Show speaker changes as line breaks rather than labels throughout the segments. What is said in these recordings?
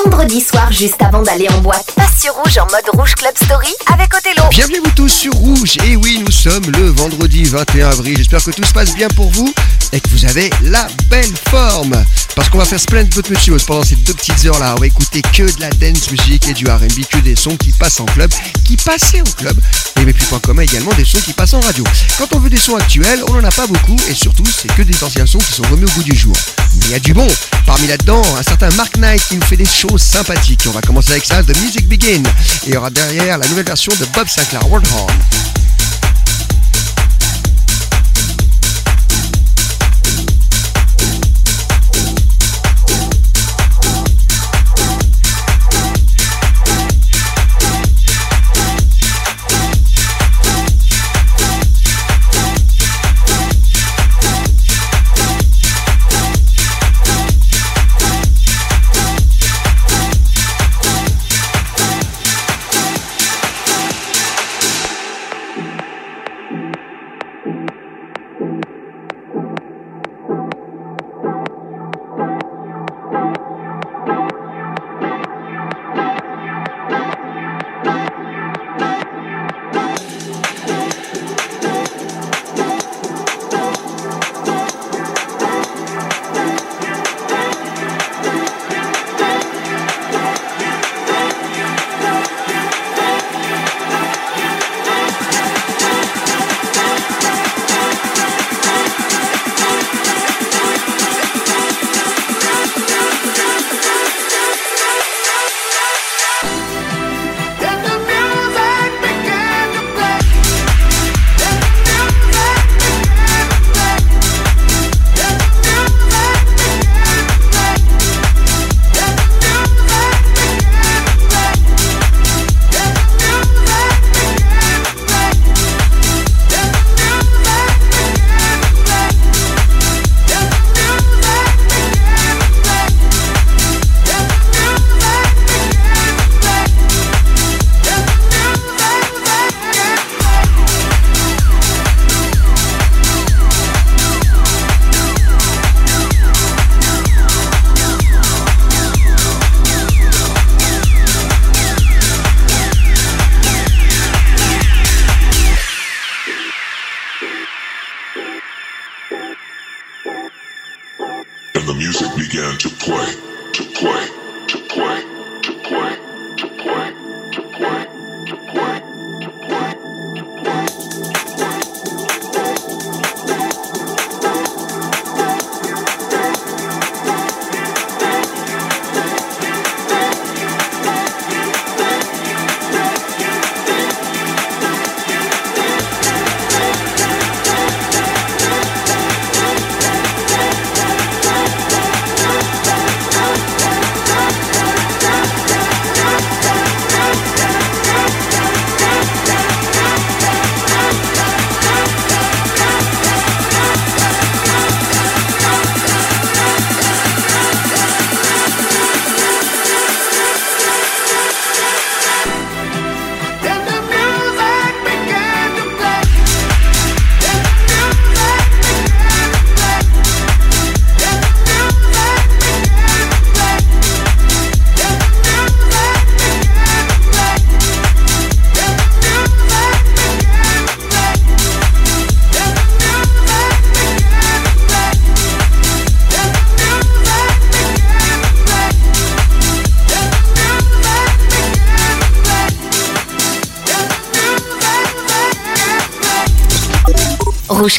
Story.
Soir, juste avant d'aller en boîte, passe sur Rouge en mode Rouge Club Story avec Othello.
Bienvenue vous tous sur Rouge. Et oui, nous sommes le vendredi 21 avril. J'espère que tout se passe bien pour vous et que vous avez la belle forme. Parce qu'on va faire Splendid But Monsieur pendant ces deux petites heures-là. On va écouter que de la dance music et du R&B, que des sons qui passent en club, qui passaient au club. Et mes plus points communs également des sons qui passent en radio. Quand on veut des sons actuels, on n'en a pas beaucoup et surtout, c'est que des anciens sons qui sont remis au goût du jour. Mais il y a du bon. Parmi là-dedans, un certain Mark Knight qui nous fait des choses On va commencer avec ça, The Music Begin. Et il y aura derrière la nouvelle version de Bob Sinclair, World Horn.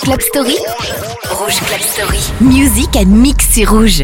Club Story. Rouge Club Story. Music and mix sur Rouge.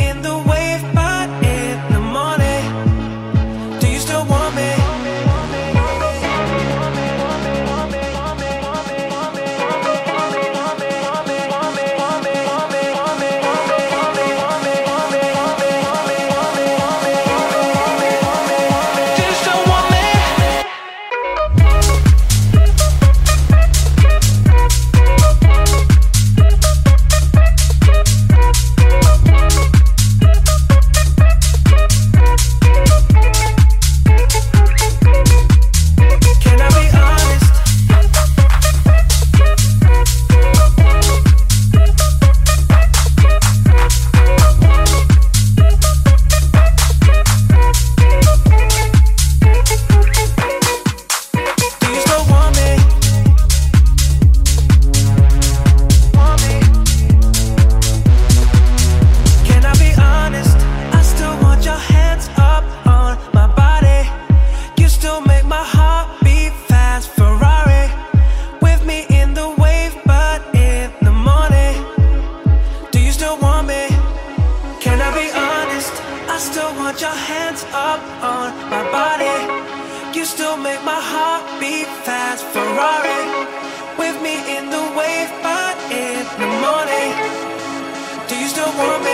from me.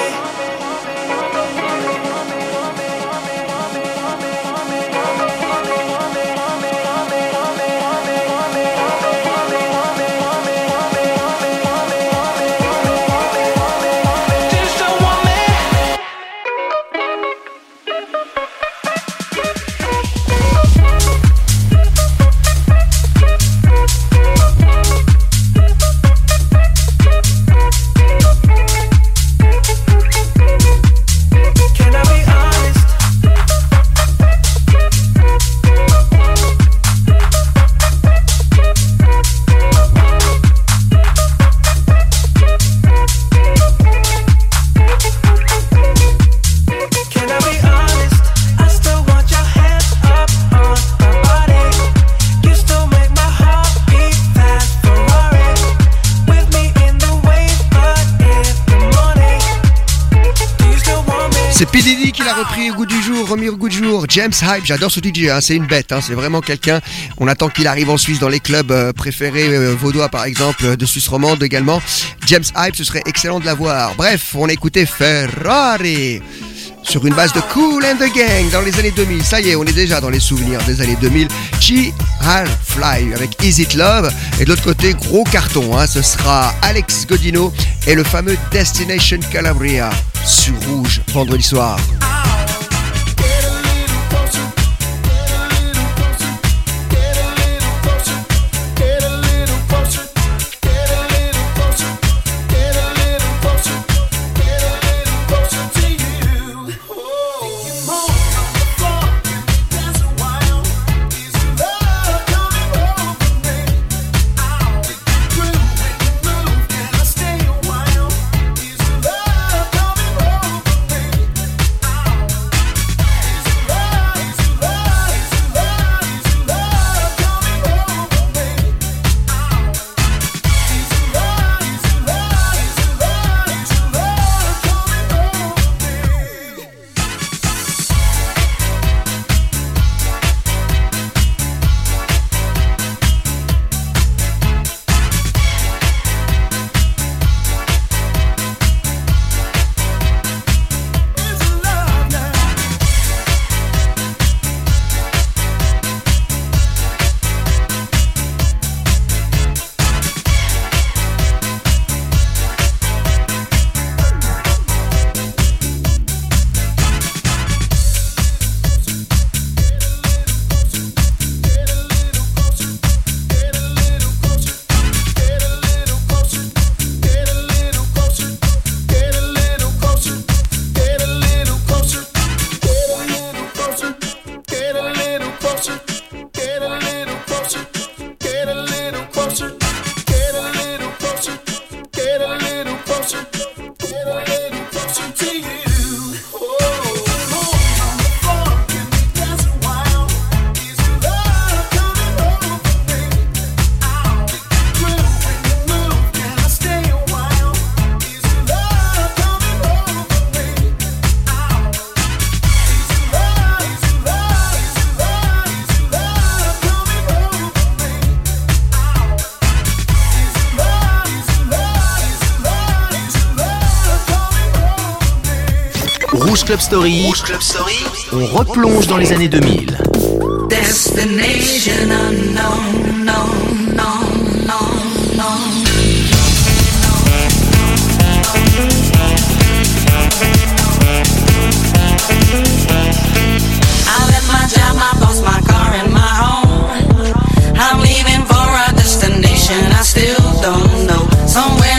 James Hype, j'adore ce DJ, hein, c'est une bête, hein, c'est vraiment quelqu'un. On attend qu'il arrive en Suisse dans les clubs euh, préférés euh, vaudois par exemple, de Suisse romande également. James Hype, ce serait excellent de l'avoir. Bref, on a écouté Ferrari sur une base de Cool and the Gang dans les années 2000. Ça y est, on est déjà dans les souvenirs des années 2000. G Fly avec Is It Love. Et de l'autre côté, gros carton, hein, ce sera Alex Godino et le fameux Destination Calabria sur Rouge vendredi soir.
Rouge Club Story, on replonge dans les années 2000.
Destination unknown, non, non, non, non. I still don't know. Somewhere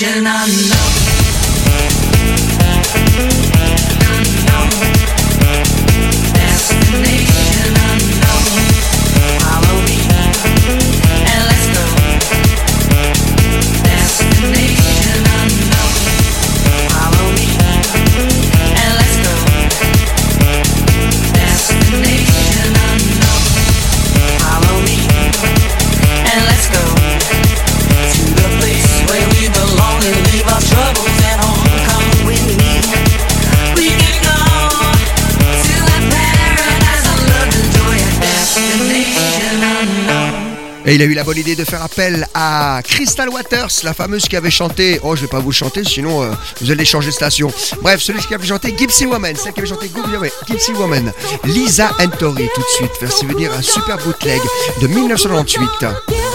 vision on love.
Et il a eu la bonne idée de faire appel à Crystal Waters, la fameuse qui avait chanté. Oh, je vais pas vous chanter, sinon euh, vous allez changer de station. Bref, celui qui avait chanté Gypsy Woman, celle qui avait chanté Gypsy Woman, Lisa Entori, tout de suite. Faire venir un super bootleg de 1998.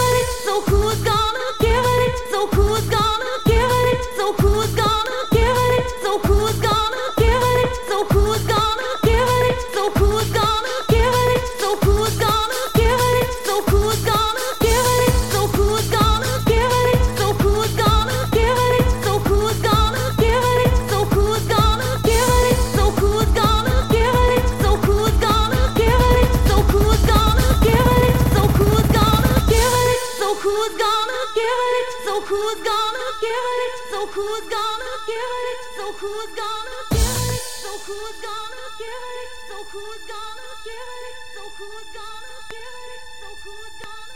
who's gonna
give
it? So who's gonna give it? So who's gonna give it? So who's gonna give it? So who's gonna give it? So who's gonna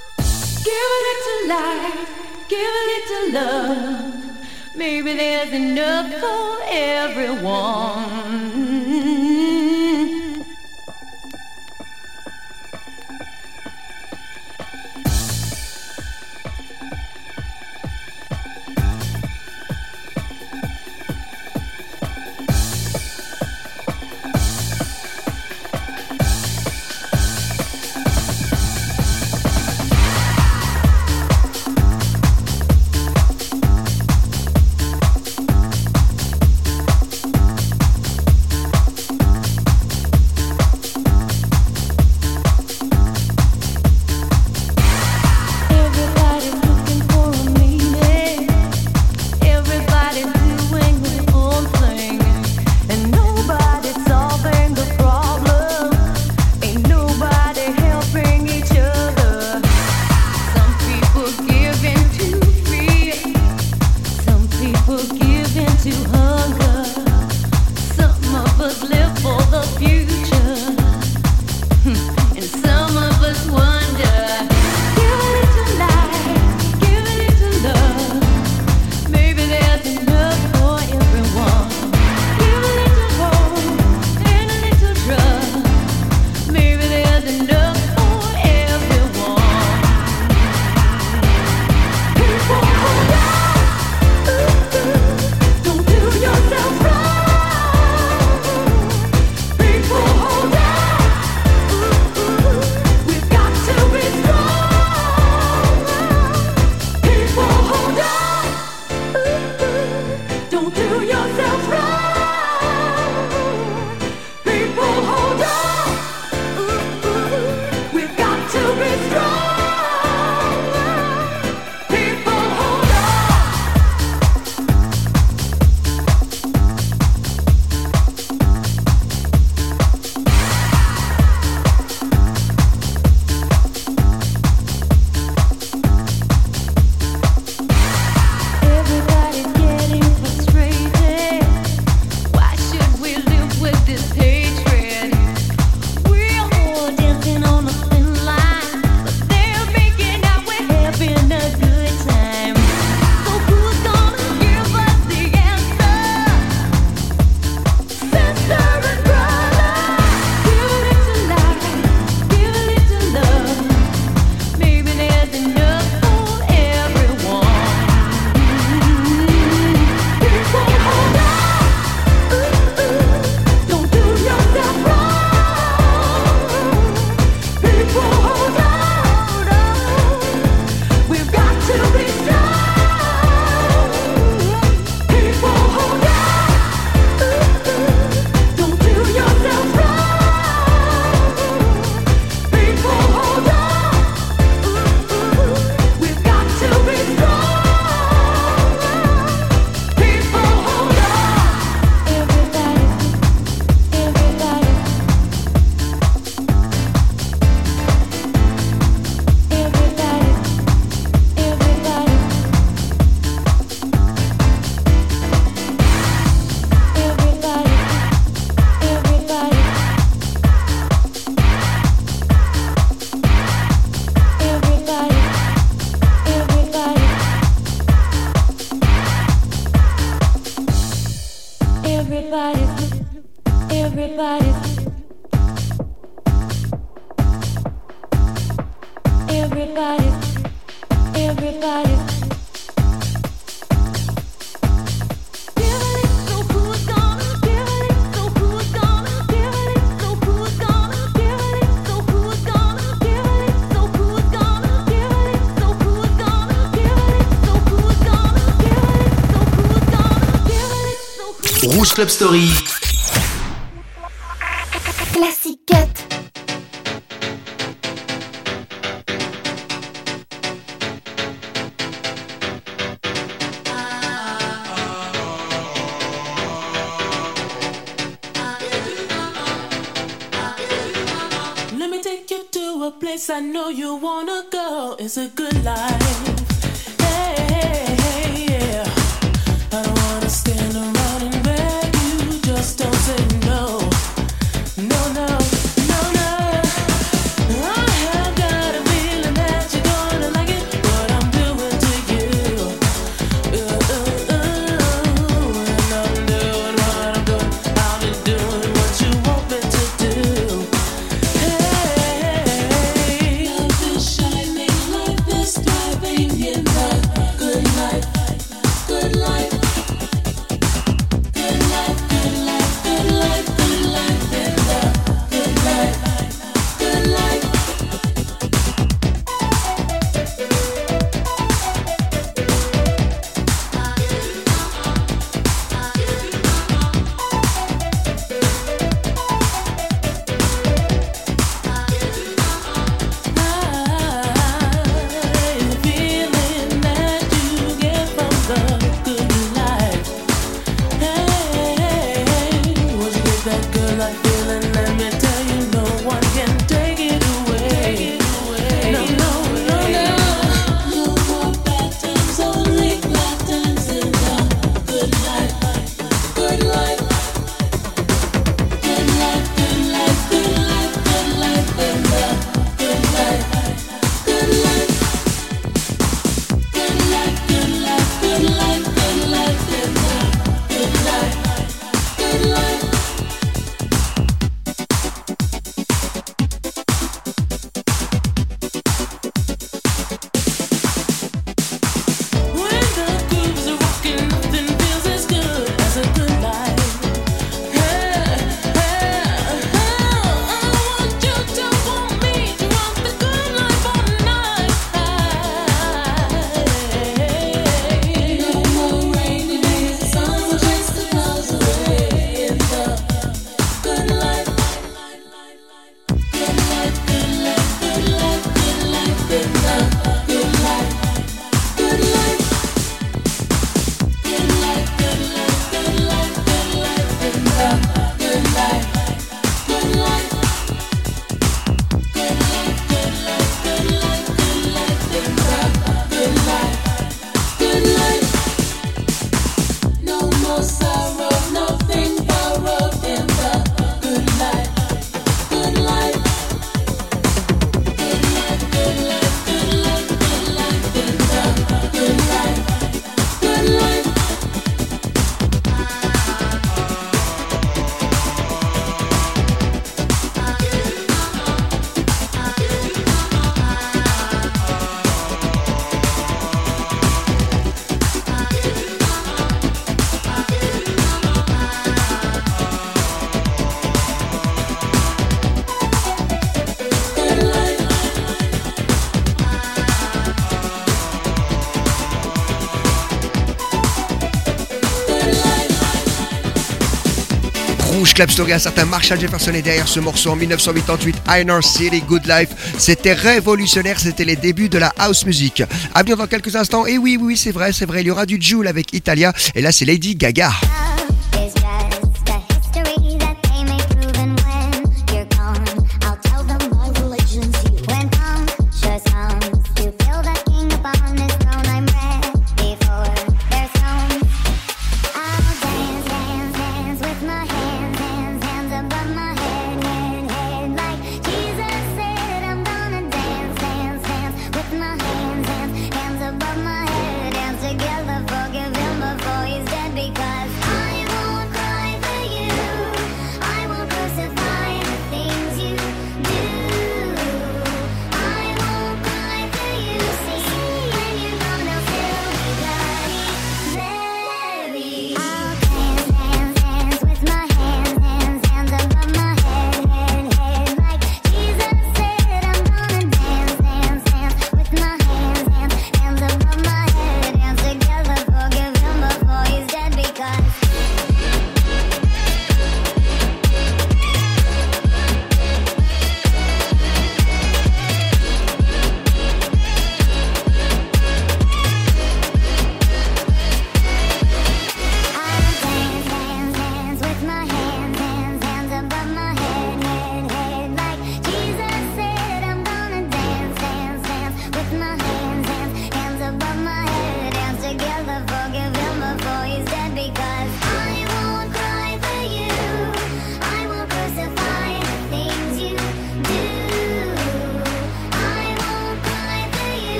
giving it to life, giving it to love. Maybe there's enough for everyone.
Club Story. Club Story, un certain Marshall Jefferson derrière ce morceau en 1988, Inner City Good Life. C'était révolutionnaire, c'était les débuts de la house music. À bientôt dans quelques instants. Et oui, oui, c'est vrai, c'est vrai, il y aura du Joule avec Italia. Et là, c'est Lady Gaga.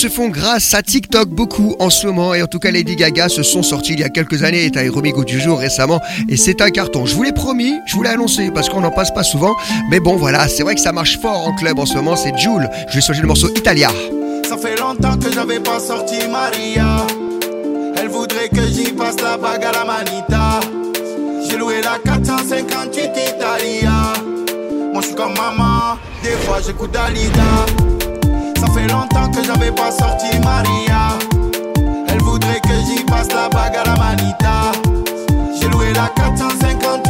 Se font grâce à TikTok beaucoup en ce moment et en tout cas Lady Gaga se sont sortis il y a quelques années et a remis du jour récemment et c'est un carton. Je vous l'ai promis, je vous l'ai annoncé parce qu'on n'en passe pas souvent mais bon voilà, c'est vrai que ça marche fort en club en ce moment, c'est Jules. Je vais changer le morceau Italia.
Ça fait longtemps que j'avais pas sorti Maria. Elle voudrait que j'y passe la bague à la manita. J'ai loué la 458 Italia. Moi je suis comme maman, des fois j'écoute Dalida. Ça fait longtemps que j'avais pas sorti Maria. Elle voudrait que j'y passe la bague à la manita. J'ai loué la 458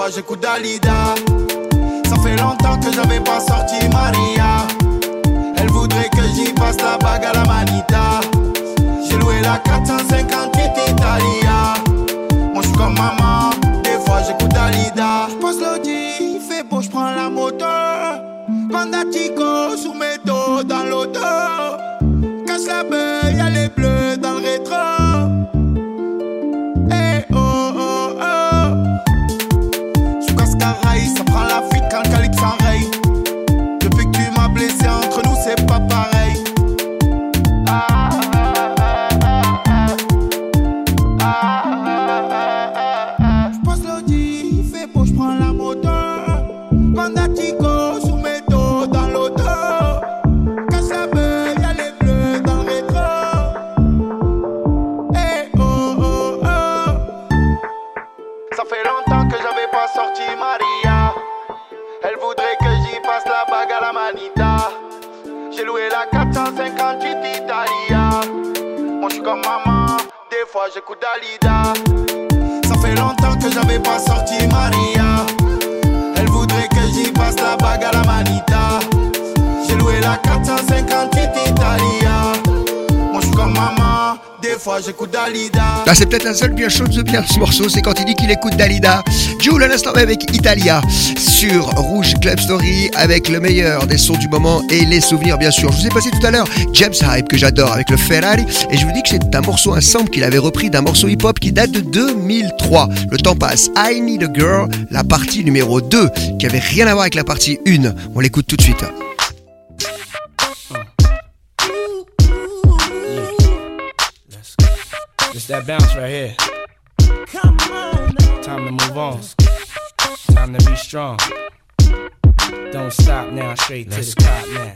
fois j'écoute Dalida. Ça fait longtemps que j'avais pas sorti Maria. Elle voudrait que j'y passe la bague à la manita. J'ai loué la 458 Italia. Moi je suis comme maman, des fois j'écoute Dalida. J'passe l'audi, il fait beau, j'prends la moto. Bandatico sur mes dos dans l'auto. Cache la beuille, C'est
peut-être la seule bien chose de bien ce morceau, c'est quand il dit qu'il écoute Dalida. Jules à l'instant avec Italia sur Rouge Club Story avec le meilleur des sons du moment et les souvenirs bien sûr. Je vous ai passé tout à l'heure James Hype que j'adore avec le Ferrari et je vous dis que c'est un morceau, un sample qu'il avait repris d'un morceau hip-hop qui date de 2003. Le temps passe. I Need a Girl, la partie numéro 2 qui avait rien à voir avec la partie 1. On l'écoute tout de suite.
That bounce right here. Time to move on. Time to be strong. Don't stop now, straight to the top now.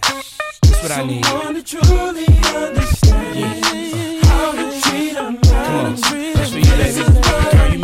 That's what I need.
Someone to truly understand how to treat a man.
Come on, that's for you, baby. Girl, you made me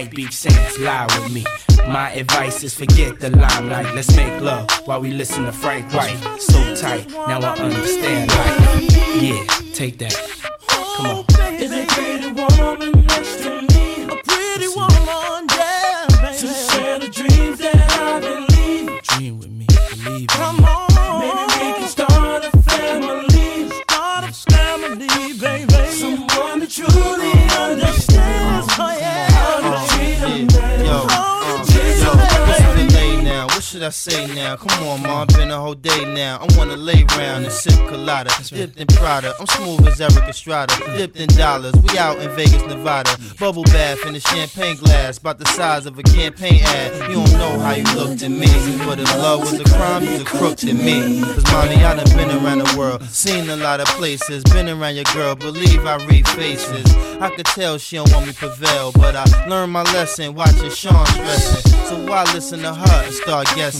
White Beach Saints lie with me. My advice is forget the limelight. Let's make love while we listen to Frank White. So tight, now I understand life. Yeah, take that. Come on.
I
say now? Come on, mom, been a whole day now. I wanna lay round and sip colada, dipped in Prada. I'm smooth as Eric Estrada, dipped in dollars. We out in Vegas, Nevada. Bubble bath in a champagne glass, about the size of a campaign ad. You don't know how you looked at me, but if love was a crime, you's a crook to me. Cause mommy, I done been around the world, seen a lot of places, been around your girl, believe I read faces. I could tell she don't want me prevail, but I learned my lesson watching Sean stressing. So why listen to her and start guessing?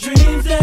Dreams that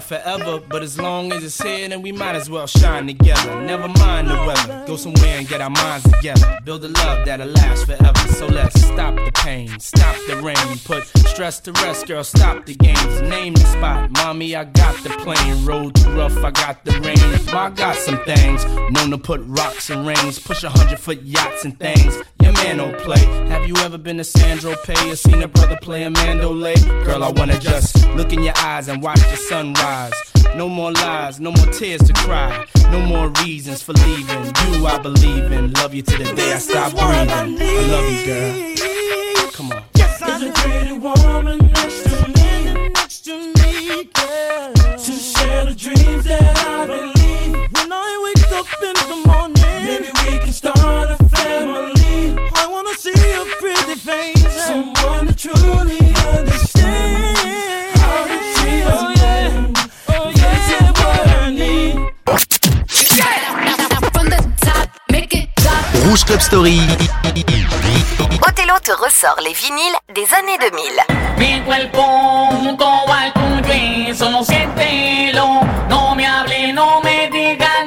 forever, but as long as it's here, then we might as well shine together. Never mind the weather, go somewhere and get our minds together. Build a love that'll last forever. So let's stop the pain, stop the rain, put stress to rest, girl. Stop the games, name the spot. Mommy, I got the plane. Road too rough, I got the rain. Ma, I got some things known to put rocks and rings, push a hundred foot yachts and things. Your play. Have you ever been to Sandro Pay or seen a brother play a mandolay? Girl, I wanna just look in your eyes and watch the sunrise. No more lies, no more tears to cry. No more reasons for leaving. You, I believe in. Love you to the day I stop breathing. I love you, girl. Come on.
Is a pretty woman next to me, next to me, girl. To share the dreams that I believe. When I wake up in the morning, face, someone to truly understand. How to treat a man. Oh yeah, that's what I need.
From the top, make it drop.
Rouge Club Story.
Othello te ressort les vinyles des années 2000.
Mi cuerpo junto al tuyo y solo siéntelo. No me hable, no me diga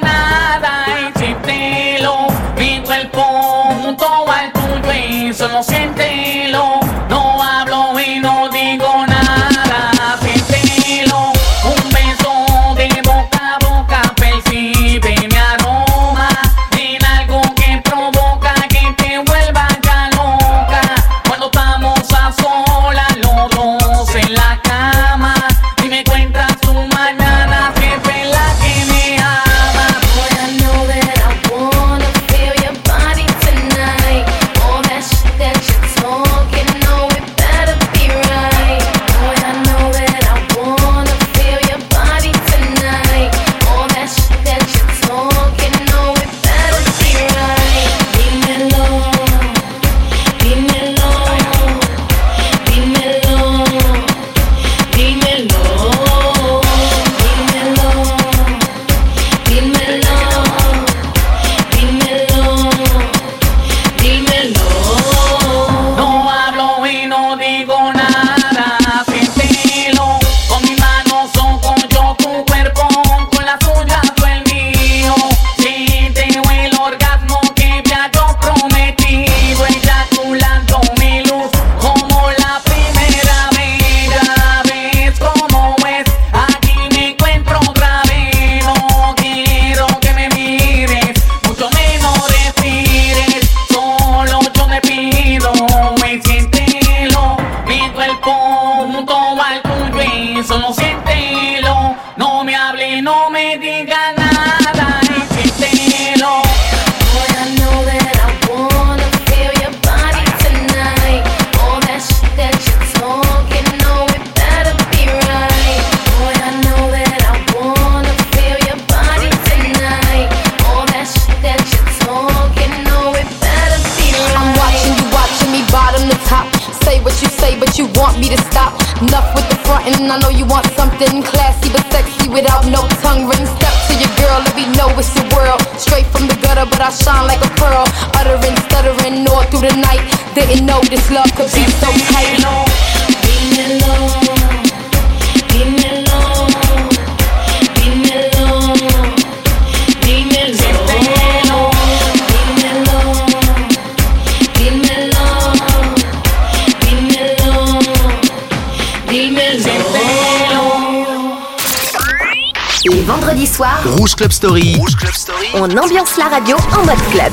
didn't know this could be so tight.
Les vendredis soirs,
Rouge Club Story. Rouge Club Story.
On ambiance la radio en mode club.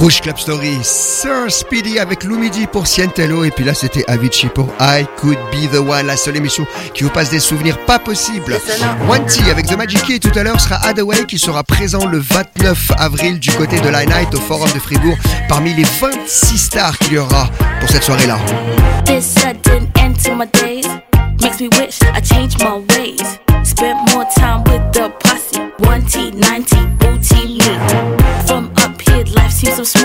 Rouge Club Story, Sir Speedy avec Lou Midi pour Cientello et puis là c'était Avicii pour I Could Be The One, la seule émission qui vous passe des souvenirs pas possibles. One T avec The Magic Key tout à l'heure sera Adaway qui sera présent le 29 avril du côté de la Night au Forum de Fribourg parmi les 26 stars qu'il y aura pour cette soirée-là.
Makes me wish I changed my ways. Spent more time with the posse. 1T, 90
Subscribe.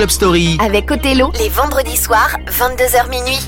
Club Story.
Avec Othello, les vendredis soirs, 22h minuit.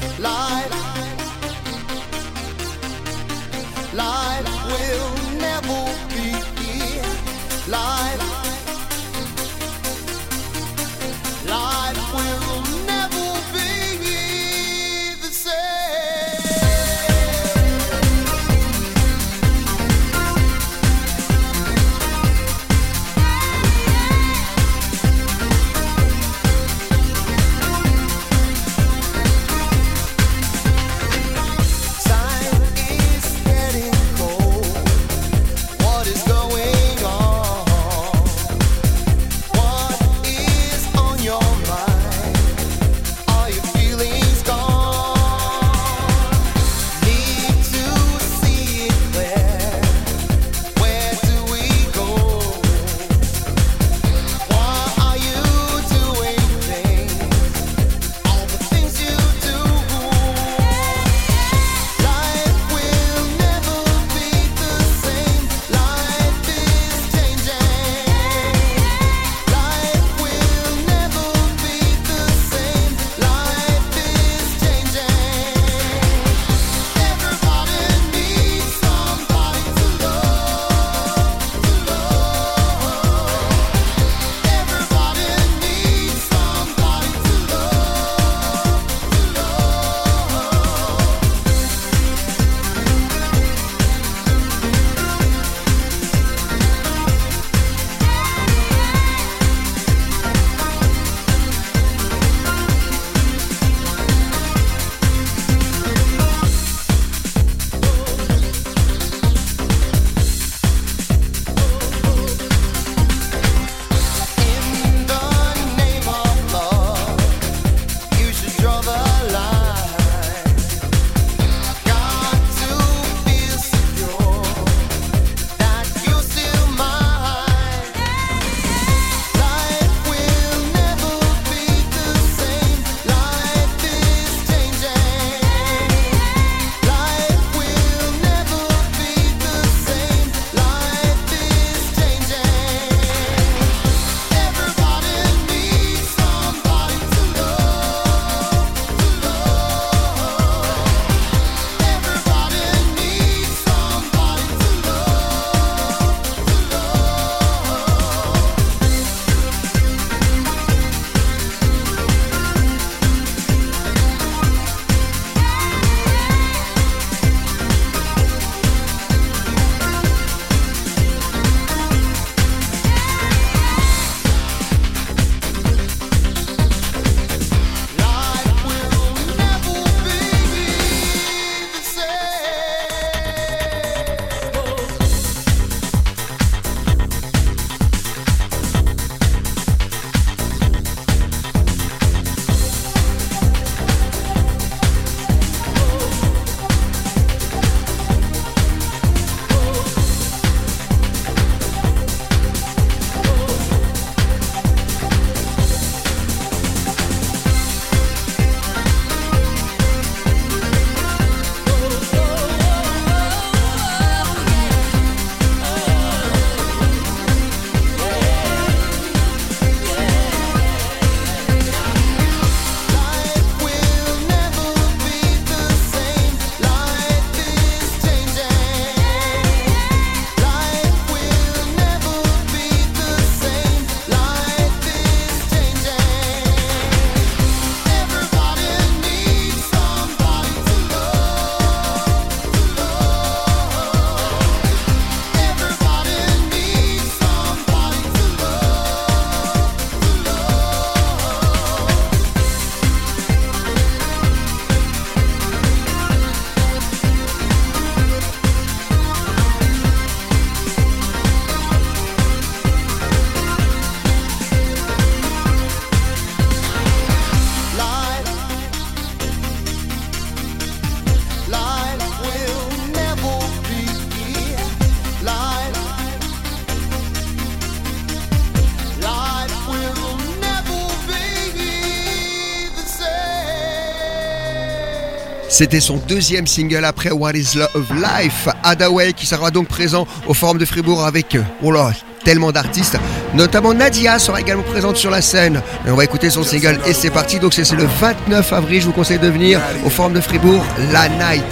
C'était son deuxième single après What is Love Life. Adaway qui sera donc présent au Forum de Fribourg avec euh, oh là, tellement d'artistes, notamment Nadia sera également présente sur la scène. On va écouter son single et c'est parti. Donc c'est le 29 avril, je vous conseille de venir au Forum de Fribourg, La Night.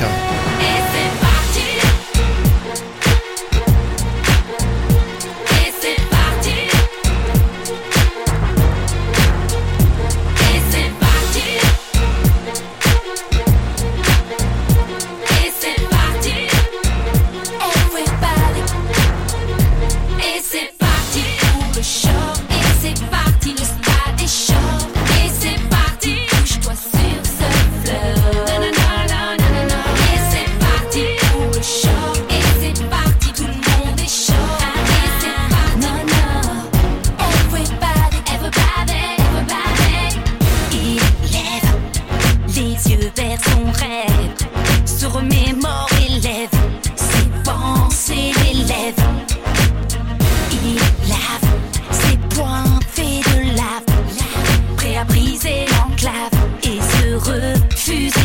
et
se refuse.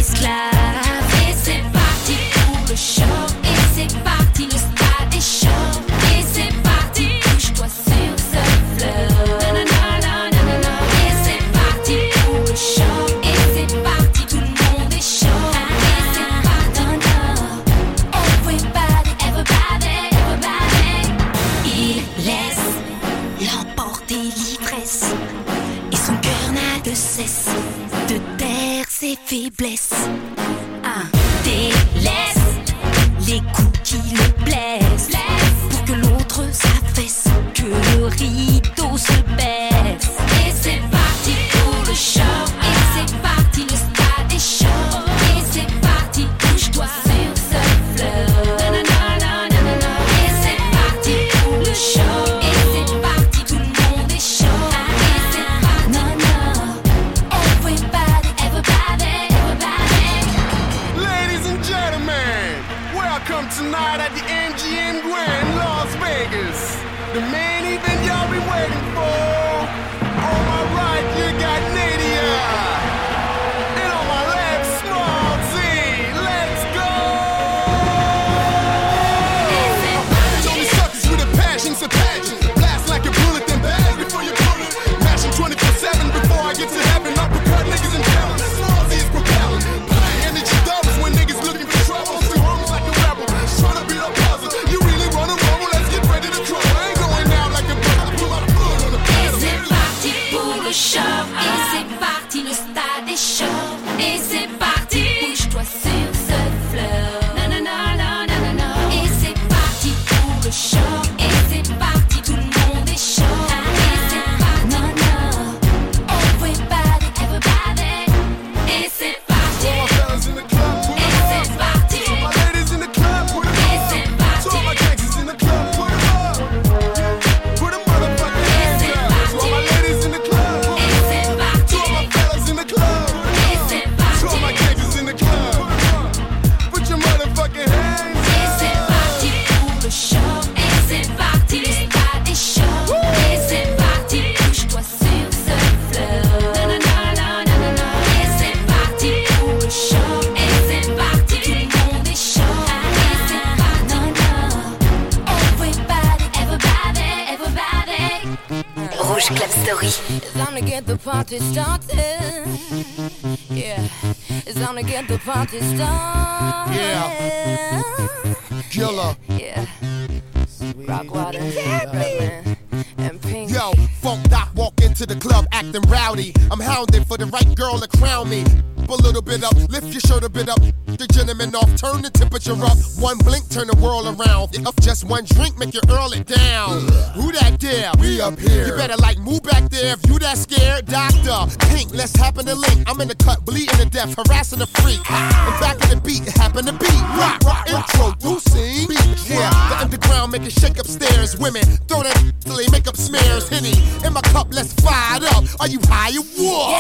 One drink make you earl it down. Who that dare? We up here. You better like move back there if you that scared. Doctor, pink, let's happen to link. I'm in the cut, bleeding to death, harassing the freak. Ah. And back in the beat, happen to be. Rock, rock, introducing. Beat, yeah. The underground make it shake upstairs. Women, throw that till they make up smears. Henny, in my cup, let's fire up. Are you high or what?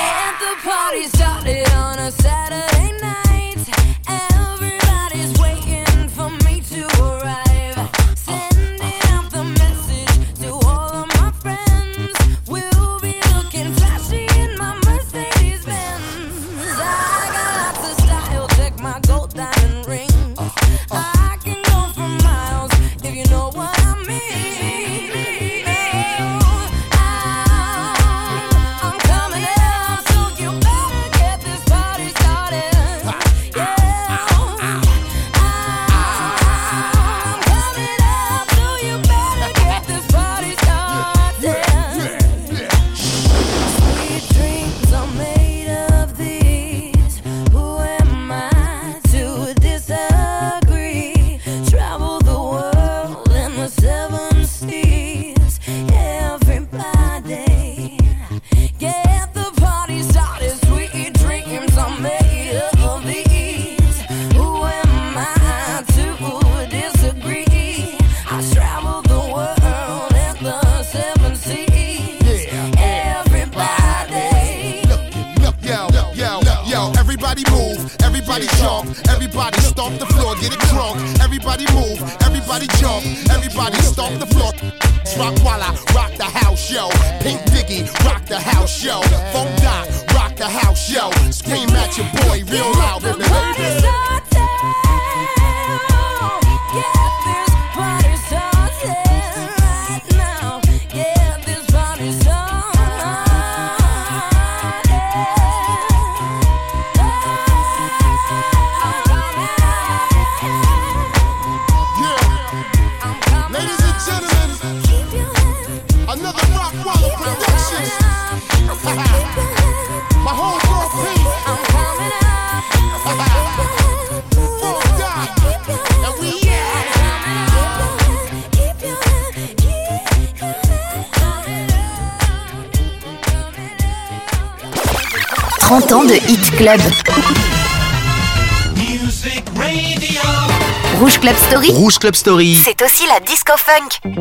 30 ans de Hit Club. Rouge Club Story.
Rouge Club Story.
C'est aussi la disco funk.